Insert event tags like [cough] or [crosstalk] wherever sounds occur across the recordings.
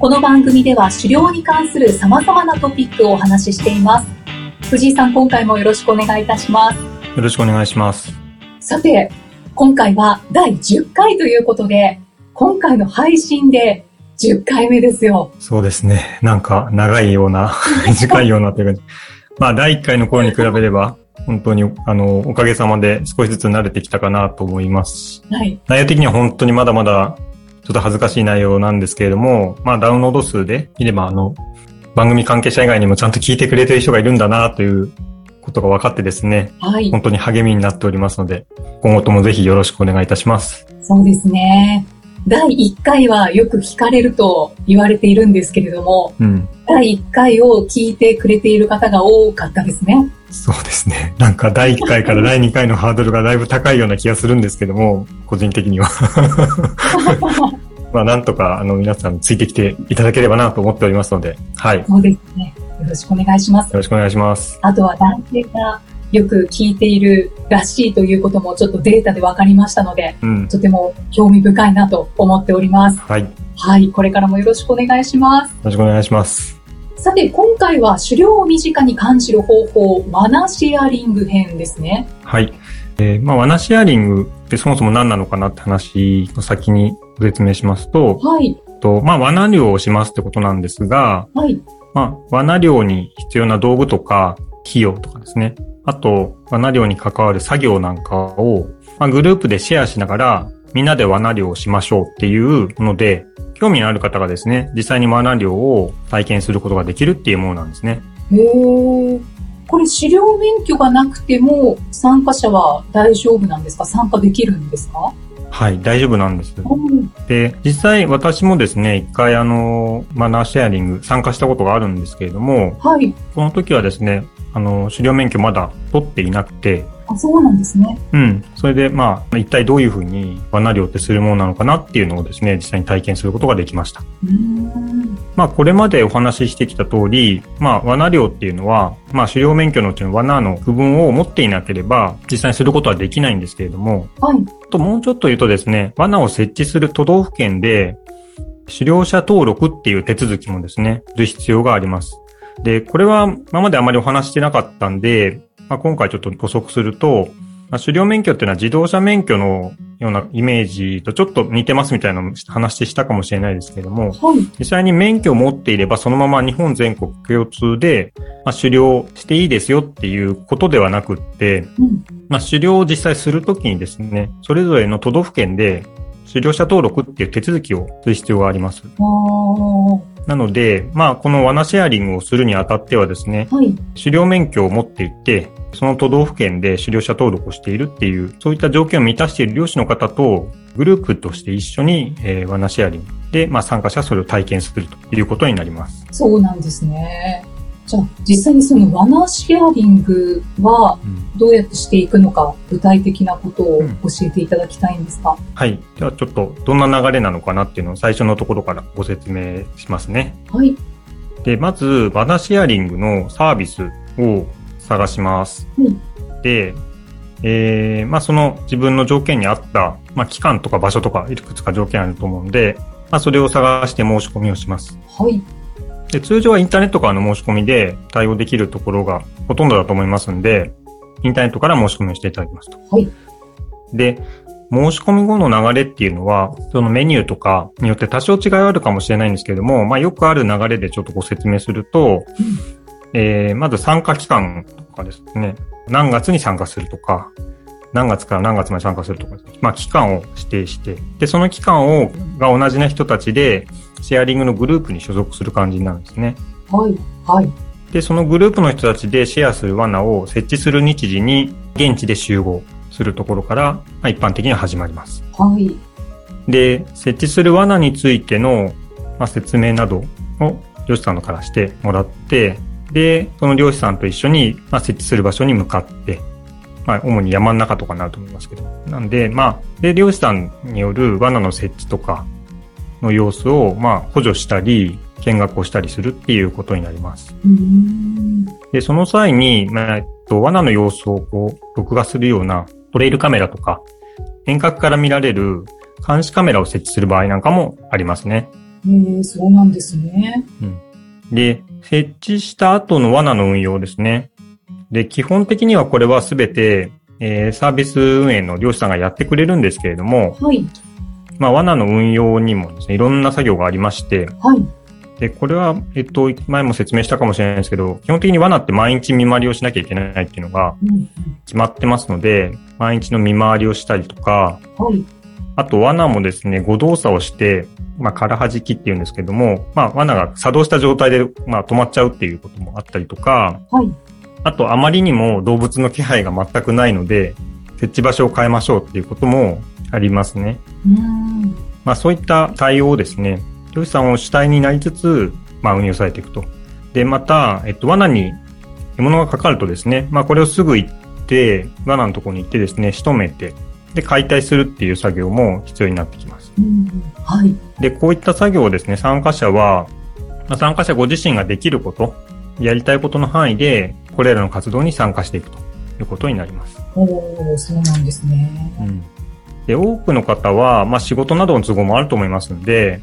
この番組では狩猟に関する様々なトピックをお話ししています。藤井さん、今回もよろしくお願いいたします。よろしくお願いします。さて、今回は第10回ということで、今回の配信で10回目ですよ。そうですね。なんか長いような、[laughs] 短いようなという感じ。まあ、第1回の頃に比べれば、本当に、あの、おかげさまで少しずつ慣れてきたかなと思います。はい。内容的には本当にまだまだ、ちょっと恥ずかしい内容なんですけれども、まあ、ダウンロード数で見れば、あの、番組関係者以外にもちゃんと聞いてくれてる人がいるんだなということが分かってですね、はい。本当に励みになっておりますので、今後ともぜひよろしくお願いいたします。そうですね。第1回はよく聞かれると言われているんですけれども、うん。第1回を聞いてくれている方が多かったですね。そうですね。なんか第1回から第2回のハードルがだいぶ高いような気がするんですけども、個人的には。[laughs] まあなんとかあの皆さんついてきていただければなと思っておりますので、はい。よそうですね。よろしくお願いします。ろしくお願いします。あとは男性がよく聞いているらしいということもちょっとデータで分かりましたので、うん。とても興味深いなと思っております。はい。よはい、これからもよろしくお願いします。ろしくお願いします。さて、今回は狩猟を身近に感じる方法、ワナシェアリング編ですね。はい。えーまあ、ワナシェアリングってそもそも何なのかなって話の先にご説明しますと、はい、とまあ、罠漁をしますってことなんですが、はい、まあ、罠漁に必要な道具とか、費用とかですね。あと、罠漁に関わる作業なんかを、まあ、グループでシェアしながら、みんなで罠漁をしましょうっていうので、興味のある方がですね、実際に罠漁を体験することができるっていうものなんですね。へー。これ狩猟免許がなくても参加者は大丈夫なんですか？参加できるんですか？はい、大丈夫なんです。うんで、実際私もですね、一回あの、マナーシェアリング参加したことがあるんですけれども、はい。この時はですね、あの、狩猟免許まだ取っていなくて、あ、そうなんですね。うん。それで、まあ、一体どういうふうに罠漁ってするものなのかなっていうのをですね、実際に体験することができました。うーん。まあ、これまでお話ししてきた通り、まあ、罠漁っていうのは、まあ、狩猟免許のうちの罠の区分を持っていなければ、実際にすることはできないんですけれども、はい。あともうちょっと言うとですね、罠を設置する都道府県で、狩猟者登録っていう手続きもですね、する必要があります。で、これは今まであまりお話ししてなかったんで、まあ、今回ちょっと補足すると、まあ、狩猟免許っていうのは自動車免許のようなイメージとちょっと似てますみたいな話したかもしれないですけれども、はい。実際に免許を持っていればそのまま日本全国共通で、まあ、狩猟していいですよっていうことではなくって、うん。まあ、狩猟を実際するときにですね、それぞれの都道府県で狩猟者登録っていう手続きをする必要があります。なので、まあ、この罠シェアリングをするにあたってはですね、はい。狩猟免許を持っていて、その都道府県で狩猟者登録をしているっていう、そういった条件を満たしている漁師の方と、グループとして一緒に、えー、罠シェアリングで、まあ、参加者はそれを体験するということになります。そうなんですね。じゃあ、実際にそのワナシェアリングはうんどうやってしていくのか、具体的なことをうん教えていただきたいんですか、はい。ではちょっとどんな流れなのかなっていうのを最初のところからご説明しますね。はい。で、まず、バナシェアリングのサービスを探します。うんで、えー、まあ、その自分の条件に合った、まあ、期間とか場所とかいくつか条件あると思うんで、まあ、それを探して申し込みをします。はい。で、通常はインターネットからの申し込みで対応できるところがほとんどだと思いますんで、インターネットから申し込みをしていただきますと。はい。で、申し込み後の流れっていうのは、そのメニューとかによって多少違いはあるかもしれないんですけれども、まあよくある流れでちょっとご説明すると、えー、まず参加期間とかですね、何月に参加するとか、何月から何月まで参加するとかまあ期間を指定して、で、その期間を、が同じな人たちで、シェアリングのグループに所属する感じになるんですね。はい。はい。で、そのグループの人たちでシェアする罠を設置する日時に現地で集合するところから、まあ、一般的には始まります。はい。で、設置する罠についての、まあ、説明などを漁師さんのからしてもらって、で、その漁師さんと一緒に、まあ、設置する場所に向かって、まあ、主に山の中とかになると思いますけど。なんで、まあ、で、漁師さんによる罠の設置とかの様子を、まあ、補助したり、見学をしたりするっていうことになります。で、その際に、まあ、えっと、罠の様子をこう、録画するようなトレイルカメラとか、遠隔から見られる監視カメラを設置する場合なんかもありますね。へえ、そうなんですね。うん。で、設置した後の罠の運用ですね。で、基本的にはこれはすべて、えー、サービス運営の漁師さんがやってくれるんですけれども、はい。まあ、罠の運用にもですね、いろんな作業がありまして、はい。で、これは、えっと、前も説明したかもしれないですけど、基本的に罠って毎日見回りをしなきゃいけないっていうのが決まってますので、毎日の見回りをしたりとか、はい。あと罠もですね、誤動作をして、まあ、空はじきっていうんですけども、まあ、罠が作動した状態で、まあ、止まっちゃうっていうこともあったりとか、はい。あと、あまりにも動物の気配が全くないので、設置場所を変えましょうっていうこともありますね。うんまあ、そういった対応をですね、漁師さんを主体になりつつ、まあ、運用されていくと。で、また、えっと、罠に獲物がかかるとですね、まあ、これをすぐ行って、罠のところに行ってですね、仕留めて、で、解体するっていう作業も必要になってきます。うん、はい。で、こういった作業をですね、参加者は、まあ、参加者ご自身ができること、やりたいことの範囲で、これらの活動に参加していくということになります。おおそうなんですね。うん。で、多くの方は、まあ仕事などの都合もあると思いますので、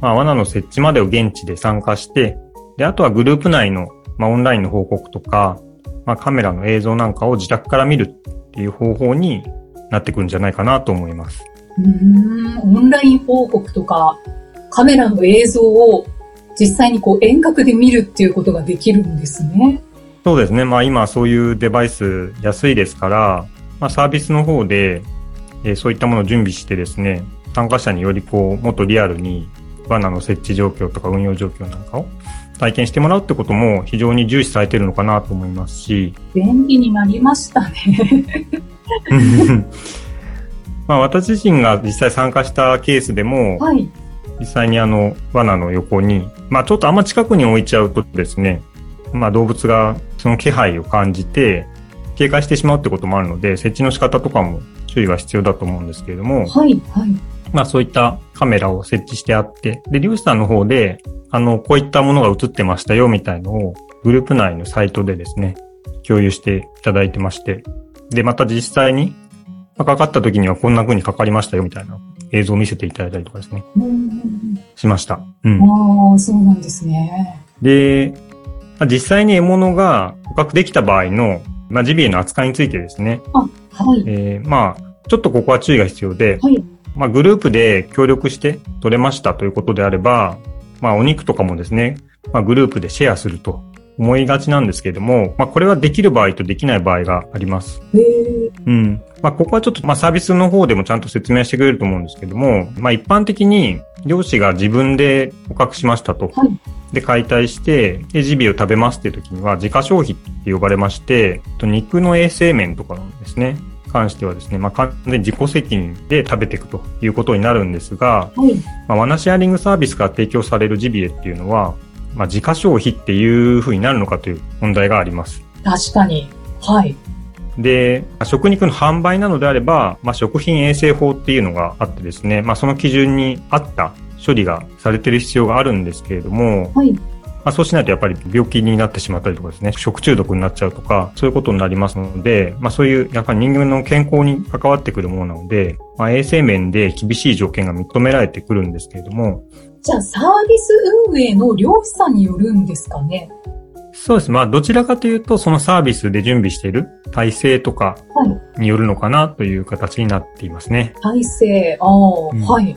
まあ罠の設置までを現地で参加して、で、あとはグループ内の、まあオンラインの報告とか、まあカメラの映像なんかを自宅から見るっていう方法になってくるんじゃないかなと思います。うん、オンライン報告とか、カメラの映像を実際にこう遠隔で見るっていうことができるんですね。そうですね。まあ今そういうデバイス安いですから、まあサービスの方で、えー、そういったものを準備してですね、参加者によりこう、もっとリアルにバナの設置状況とか運用状況なんかを体験してもらうってことも非常に重視されてるのかなと思いますし。便利になりましたね。[laughs] [laughs] まあ私自身が実際参加したケースでも、はい、実際にあの罠の横に、まあちょっとあんま近くに置いちゃうとですね、まあ動物がその気配を感じて警戒してしまうってこともあるので、設置の仕方とかも注意は必要だと思うんですけれども、はい、はい。まあそういったカメラを設置してあって、で、漁師さんの方で、あの、こういったものが映ってましたよみたいのをグループ内のサイトでですね、共有していただいてまして、で、また実際に、まあ、かかった時にはこんな風にかかりましたよみたいな映像を見せていただいたりとかですね。しました。うん。ああ、そうなんですね。で、実際に獲物が捕獲できた場合の、まあ、ジビエの扱いについてですね。あ、はい。えー、まあ、ちょっとここは注意が必要で、はい。まあ、グループで協力して取れましたということであれば、まあ、お肉とかもですね、まあ、グループでシェアすると思いがちなんですけれども、まあ、これはできる場合とできない場合があります。うん。まあ、ここはちょっと、まあ、サービスの方でもちゃんと説明してくれると思うんですけども、まあ、一般的に、漁師が自分で捕獲しましたと。はい、で、解体して、で、ジビエを食べますっていう時には、自家消費って呼ばれまして、肉の衛生面とかなんですね。関してはですね、まあ、完全に自己責任で食べていくということになるんですが、はい、まあ、ワナシェアリングサービスが提供されるジビエっていうのは、まあ、自家消費っていうふうになるのかという問題があります。確かに。はい。で、食肉の販売なのであれば、まあ、食品衛生法っていうのがあってですね、まあ、その基準に合った処理がされてる必要があるんですけれども、はい。まあ、そうしないとやっぱり病気になってしまったりとかですね、食中毒になっちゃうとか、そういうことになりますので、まあ、そういうやっぱり人間の健康に関わってくるものなので、まあ、衛生面で厳しい条件が認められてくるんですけれども、じゃあ、サービス運営の漁師さんによるんですかね？そうです。まあ、どちらかというと、そのサービスで準備している体制とかによるのかなという形になっていますね。体制、ああ、うん、はい。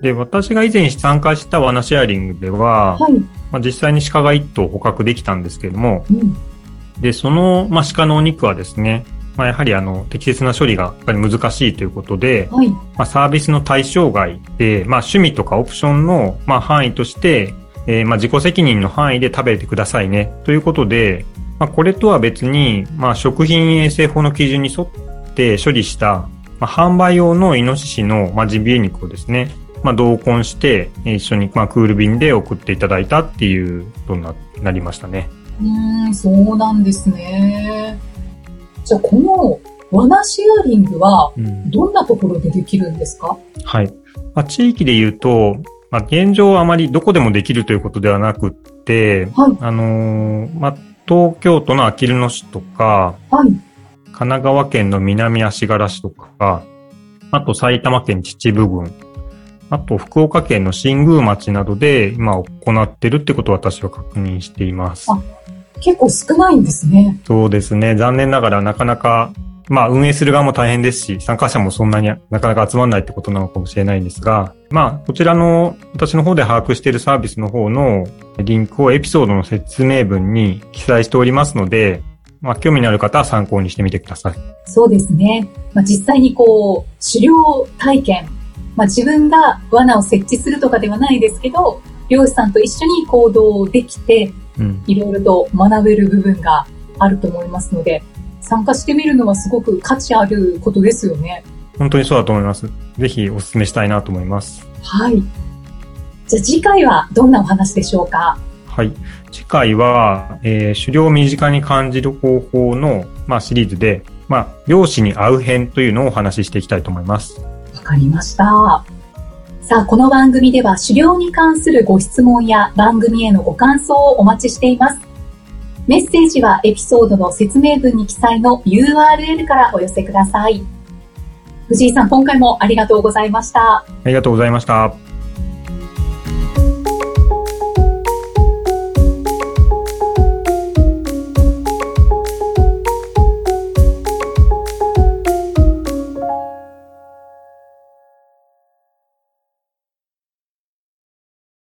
で、私が以前参加したワナシェアリングでは、はい、まあ、実際に鹿が1頭捕獲できたんですけれども、うん、で、その、まあ、鹿のお肉はですね、まあ、やはりあの適切な処理がやっぱり難しいということで、はい、まあ、サービスの対象外で、まあ、趣味とかオプションの、まあ、範囲として、えー、まあ自己責任の範囲で食べてくださいねということで、まあ、これとは別に、まあ、食品衛生法の基準に沿って処理した、まあ、販売用のイノシシの、まあ、ジビエ肉をですね、まあ、同梱して一緒に、まあ、クール便で送っていただいたっていうことになりましたね。うん、そうなんですね。じゃあ、この罠シェアリングは、どんなところでできるんですか、うん、はい。まあ、地域で言うと、まあ、現状あまりどこでもできるということではなくって、はい、あのー、まあ、東京都のあきる野市とか、はい、神奈川県の南足柄市とか、あと埼玉県秩父郡、あと福岡県の新宮町などで今行ってるってことを私は確認しています。結構少ないんですね。そうですね。残念ながらなかなかまあ運営する側も大変ですし、参加者もそんなになかなか集まらないってことなのかもしれないんですが、まあこちらの私の方で把握しているサービスの方のリンクをエピソードの説明文に記載しておりますので、まあ興味のある方は参考にしてみてください。そうですね。まあ実際にこう、狩猟体験、まあ自分が罠を設置するとかではないですけど、漁師さんと一緒に行動できて、いろいろと学べる部分があると思いますので、参加してみるのはすごく価値あることですよね。本当にそうだと思います。ぜひお勧めしたいなと思います。はい。じゃあ次回はどんなお話でしょうか？はい。次回は、えー、狩猟を身近に感じる方法の、まあ、シリーズで、まあ、漁師に会う編というのをお話ししていきたいと思います。わかりました。さあ、この番組では狩猟に関するご質問や番組へのご感想をお待ちしています。メッセージはエピソードの説明文に記載の URL からお寄せください。藤井さん、今回もありがとうございました。ありがとうございました。